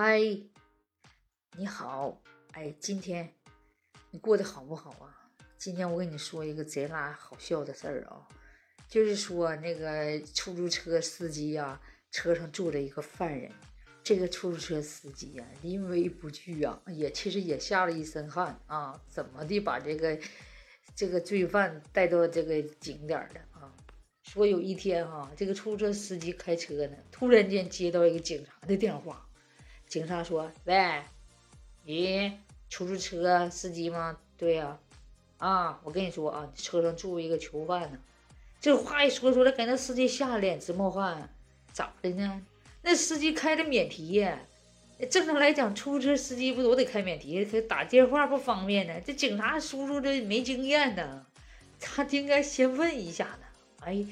嗨，你好，哎，今天你过得好不好啊？今天我跟你说一个贼拉好笑的事儿啊，就是说那个出租车司机呀，车上坐着一个犯人，这个出租车司机呀，临危不惧啊，也其实也吓了一身汗啊，怎么的把这个这个罪犯带到这个景点的啊？说有一天哈，这个出租车司机开车呢，突然间接到一个警察的电话。警察说：“喂，你出租车司机吗？对呀，啊，我跟你说啊，车上住一个囚犯呢。这话一说出来，给那司机吓得脸直冒汗。咋的呢？那司机开的免提呀。正常来讲，出租车司机不都得开免提？他打电话不方便呢。这警察叔叔这没经验呢，他应该先问一下呢。哎，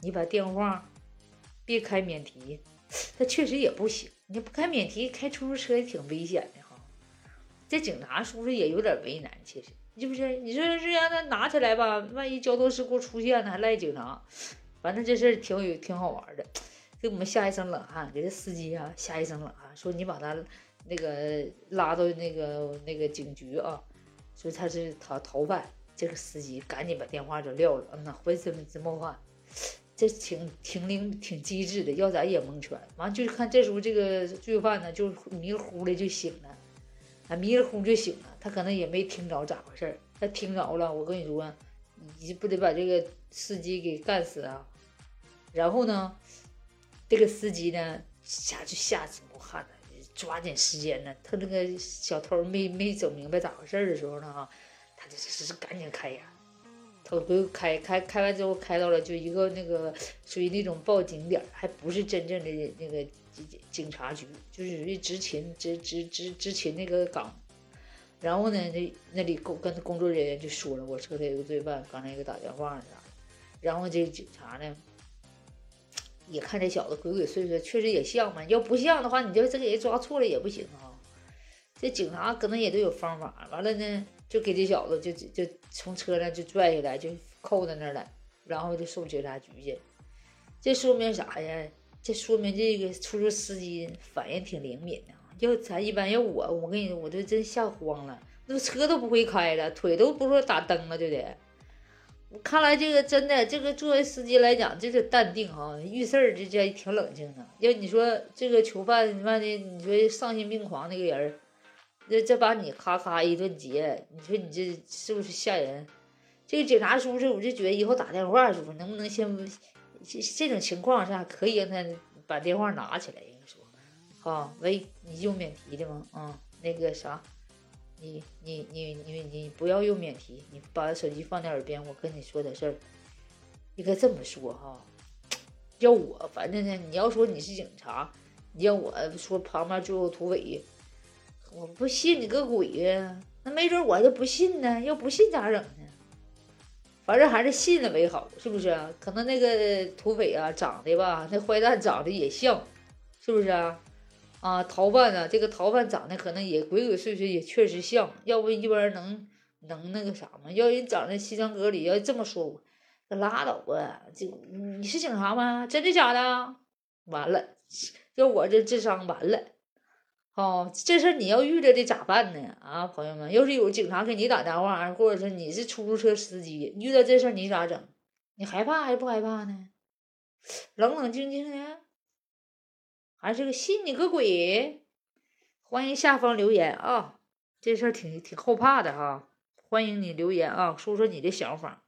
你把电话别开免提，他确实也不行。”你不开免提，开出租车也挺危险的哈。这警察叔叔也有点为难，其实是不是？你说是让他拿起来吧，万一交通事故出现了，还赖警察。反正这事儿挺有挺好玩的，给我们吓一身冷汗，给这司机啊吓一身冷汗。说你把他那个拉到那个那个警局啊，说他是逃逃犯。这个司机赶紧把电话就撂了，嗯呐，浑身直冒汗。这挺挺灵挺机智的，要咱也蒙圈。完就是看这时候这个罪犯呢，就迷糊的就醒了，啊迷糊就醒了。他可能也没听着咋回事儿，他听着了，我跟你说，你不得把这个司机给干死啊？然后呢，这个司机呢，吓就吓出冒汗了，抓紧时间呢。他那个小偷没没整明白咋回事儿的时候呢，哈，他就是赶紧开呀。我不开开开完之后开到了就一个那个属于那种报警点，还不是真正的那个警警察局，就是属于执勤执执执执勤那个岗。然后呢，那那里工跟工作人员就说了，我车里有个罪犯，刚才给打电话啥。然后这警察呢，也看这小子鬼鬼祟祟，确实也像嘛。要不像的话，你就这给人抓错了也不行啊。这警察可能也都有方法。完了呢。就给这小子就就从车上就拽下来，就扣在那儿了，然后就送警察局去。这说明啥呀？这说明这个出租车司机反应挺灵敏的。要咱一般要我，我跟你，我都真吓慌了，那车都不会开了，腿都不说打蹬了就得。看来这个真的，这个作为司机来讲，这是淡定啊，遇事儿这这挺冷静的。要你说这个囚犯，你妈的，你说丧心病狂那个人。这这把你咔咔一顿截，你说你这是不是吓人？这个警察叔叔，我就觉得以后打电话时候能不能先这这种情况下可以让他把电话拿起来，人说，啊，喂，你用免提的吗？啊，那个啥，你你你你你不要用免提，你把手机放在耳边，我跟你说点事儿。应该这么说哈，要我反正呢，你要说你是警察，你要我说旁边就有土匪。我不信你个鬼呀！那没准我就不信呢。要不信咋整呢？反正还是信了为好，是不是？可能那个土匪啊，长得吧，那坏蛋长得也像，是不是啊？啊，逃犯啊，这个逃犯长得可能也鬼鬼祟祟，也确实像。要不一般人能能那个啥吗？要人长得西装革履，要这么说，那拉倒吧。这你是警察吗？真的假的？完了，要我这智商完了。哦，这事你要遇着的咋办呢？啊，朋友们，要是有警察给你打电话，或者说你是出租车司机，遇到这事你咋整？你害怕还是不害怕呢？冷冷静静的，还是个信你个鬼？欢迎下方留言啊，这事儿挺挺后怕的哈，欢迎你留言啊，说说你的想法。